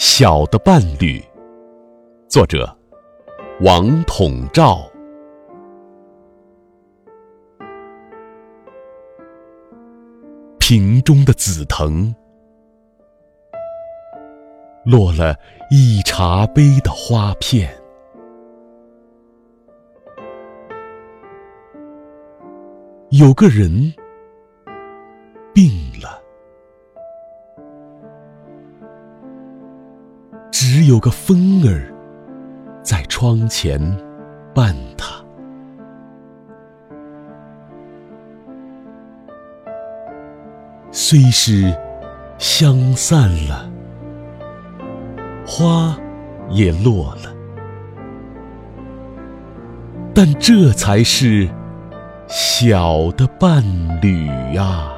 小的伴侣，作者王统照。瓶中的紫藤，落了一茶杯的花片。有个人只有个风儿在窗前伴他，虽是香散了，花也落了，但这才是小的伴侣啊。